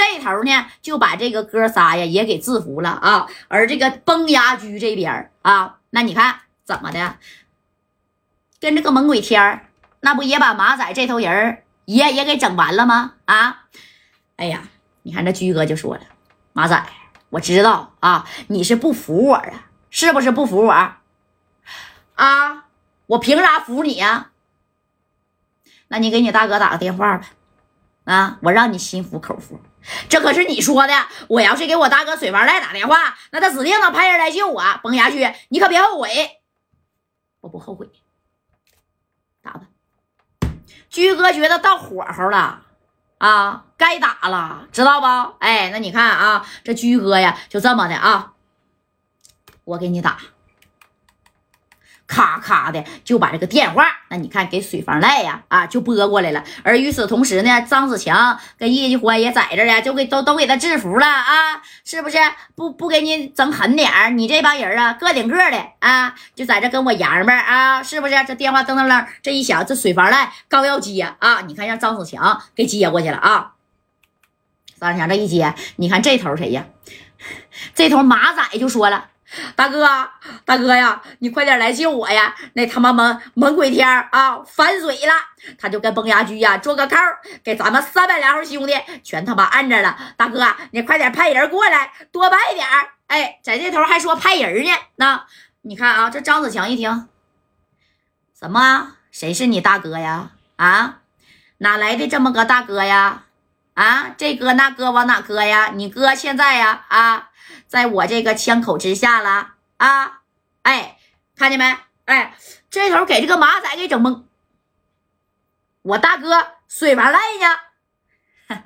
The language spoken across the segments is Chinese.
这头呢就把这个哥仨呀也给制服了啊。而这个崩牙驹这边啊，那你看怎么的，跟这个猛鬼天，那不也把马仔这头人也也给整完了吗？啊，哎呀，你看这驹哥就说了，马仔，我知道啊，你是不服我啊，是不是不服我？啊，我凭啥服你呀？那你给你大哥打个电话吧。啊！我让你心服口服，这可是你说的。我要是给我大哥水房赖打电话，那他指定能派人来救我。崩牙驹，你可别后悔。我不后悔，打吧。驹哥觉得到火候了啊，该打了，知道不？哎，那你看啊，这驹哥呀，就这么的啊，我给你打。咔咔的就把这个电话，那你看给水房赖呀啊就拨过来了。而与此同时呢，张子强跟叶继欢也在这呀，就给都都给他制服了啊，是不是？不不给你整狠点儿，你这帮人啊个顶个的啊，就在这跟我爷们啊，是不是？这电话噔噔噔这一响，这水房赖刚要接啊，你看让张子强给接过去了啊。张子强这一接，你看这头谁呀？这头马仔就说了。大哥，大哥呀，你快点来救我呀！那他妈猛猛鬼天啊，反水了！他就跟崩牙驹呀做个扣，给咱们三百来号兄弟全他妈按着了。大哥，你快点派人过来，多派点哎，在这头还说派人呢。那你看啊，这张子强一听，什么？谁是你大哥呀？啊，哪来的这么个大哥呀？啊，这哥那哥往哪搁呀？你哥现在呀？啊？在我这个枪口之下了啊！哎，看见没？哎，这头给这个马仔给整懵。我大哥水房赖呢，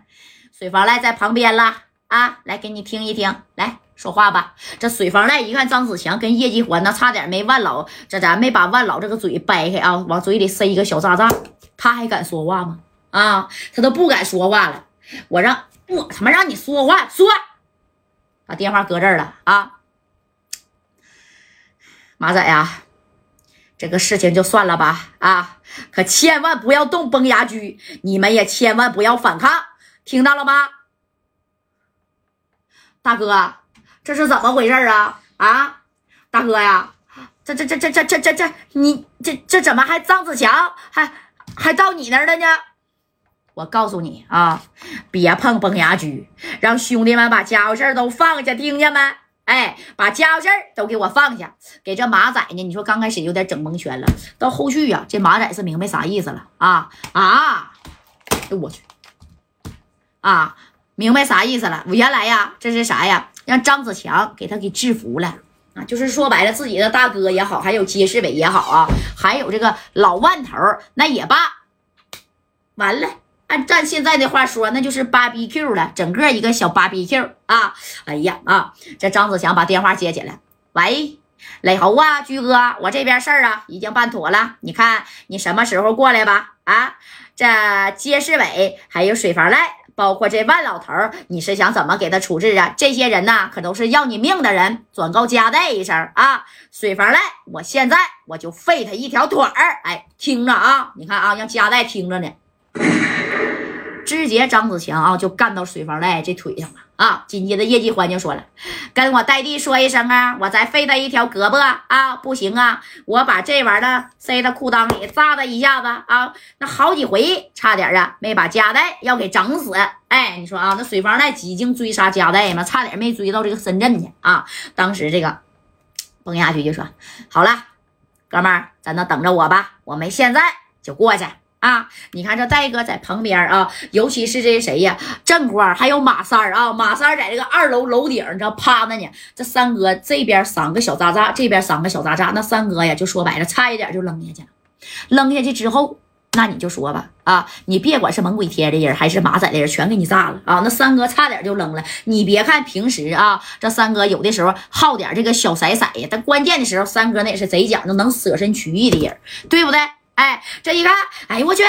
水房赖在旁边了啊！来，给你听一听，来说话吧。这水房赖一看张子强跟叶继欢，那差点没万老，这咱没把万老这个嘴掰开啊，往嘴里塞一个小炸炸，他还敢说话吗？啊，他都不敢说话了。我让我他妈让你说话说。把电话搁这儿了啊，马仔呀，这个事情就算了吧啊，可千万不要动崩牙驹，你们也千万不要反抗，听到了吗？大哥，这是怎么回事啊？啊，大哥呀，这这这这这这这这，你这这怎么还张子强还还到你那儿了呢？我告诉你啊，别碰崩牙驹，让兄弟们把家伙事儿都放下，听见没？哎，把家伙事儿都给我放下，给这马仔呢？你说刚开始有点整蒙圈了，到后续呀，这马仔是明白啥意思了啊啊！哎我去啊，明白啥意思了？我原来呀，这是啥呀？让张子强给他给制服了啊！就是说白了，自己的大哥也好，还有街市委也好啊，还有这个老万头那也罢，完了。按咱现在的话说，那就是芭比 Q 了，整个一个小芭比 Q 啊！哎呀啊！这张子强把电话接起来，喂，磊猴啊，居哥，我这边事儿啊已经办妥了，你看你什么时候过来吧？啊，这街市委还有水房赖，包括这万老头，你是想怎么给他处置啊？这些人呢，可都是要你命的人，转告夹带一声啊！水房赖，我现在我就废他一条腿儿！哎，听着啊，你看啊，让夹带听着呢。直接张子强啊，就干到水房赖这腿上了啊！紧接着叶继欢就说了：“跟我代弟说一声啊，我再废他一条胳膊啊！不行啊，我把这玩意儿塞他裤裆里扎他一下子啊！那好几回差点啊，没把夹带要给整死！哎，你说啊，那水房赖几经追杀夹带嘛，差点没追到这个深圳去啊！当时这个崩下去就说：好了，哥们儿在那等着我吧，我们现在就过去。”啊，你看这戴哥在旁边啊，尤其是这谁呀，正官还有马三儿啊，马三儿在这个二楼楼顶，你知道趴着呢。这三哥这边三个小渣渣，这边三个小渣渣，那三哥呀，就说白了，差一点就扔下去了。扔下去之后，那你就说吧，啊，你别管是猛鬼贴的人还是马仔的人，全给你炸了啊。那三哥差点就扔了。你别看平时啊，这三哥有的时候好点这个小色色呀，但关键的时候，三哥那也是贼讲究，能舍身取义的人，对不对？哎，这一看，哎呦我去，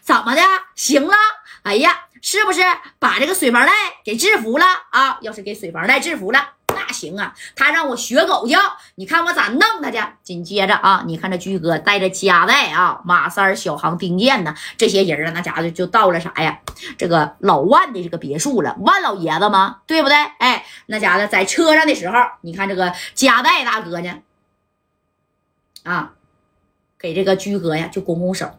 怎么的？行了，哎呀，是不是把这个水房赖给制服了啊？要是给水房赖制服了，那行啊，他让我学狗叫，你看我咋弄他去？紧接着啊，你看这居哥带着夹带啊，马三、小航、丁健呢，这些人啊，那家伙就到了啥呀？这个老万的这个别墅了，万老爷子吗？对不对？哎，那家伙在车上的时候，你看这个夹带大哥呢，啊，给这个居哥呀就拱拱手，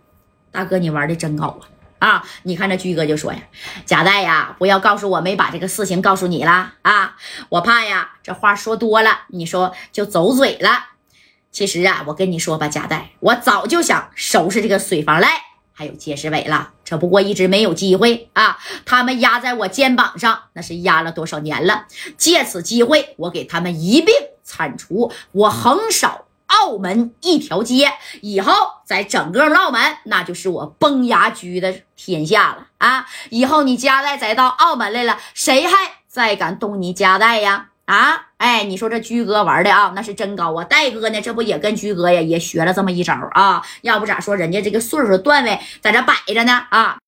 大哥你玩的真好啊！啊！你看这居哥就说呀：“贾代呀，不要告诉我没把这个事情告诉你了啊！我怕呀，这话说多了，你说就走嘴了。其实啊，我跟你说吧，贾代，我早就想收拾这个水房赖还有杰世伟了，只不过一直没有机会啊。他们压在我肩膀上，那是压了多少年了？借此机会，我给他们一并铲除，我横扫。”澳门一条街，以后在整个澳门，那就是我崩牙驹的天下了啊！以后你家代再到澳门来了，谁还再敢动你家代呀？啊！哎，你说这驹哥玩的啊，那是真高啊！戴哥呢，这不也跟驹哥呀，也学了这么一招啊？要不咋说人家这个岁数段位在这摆着呢啊？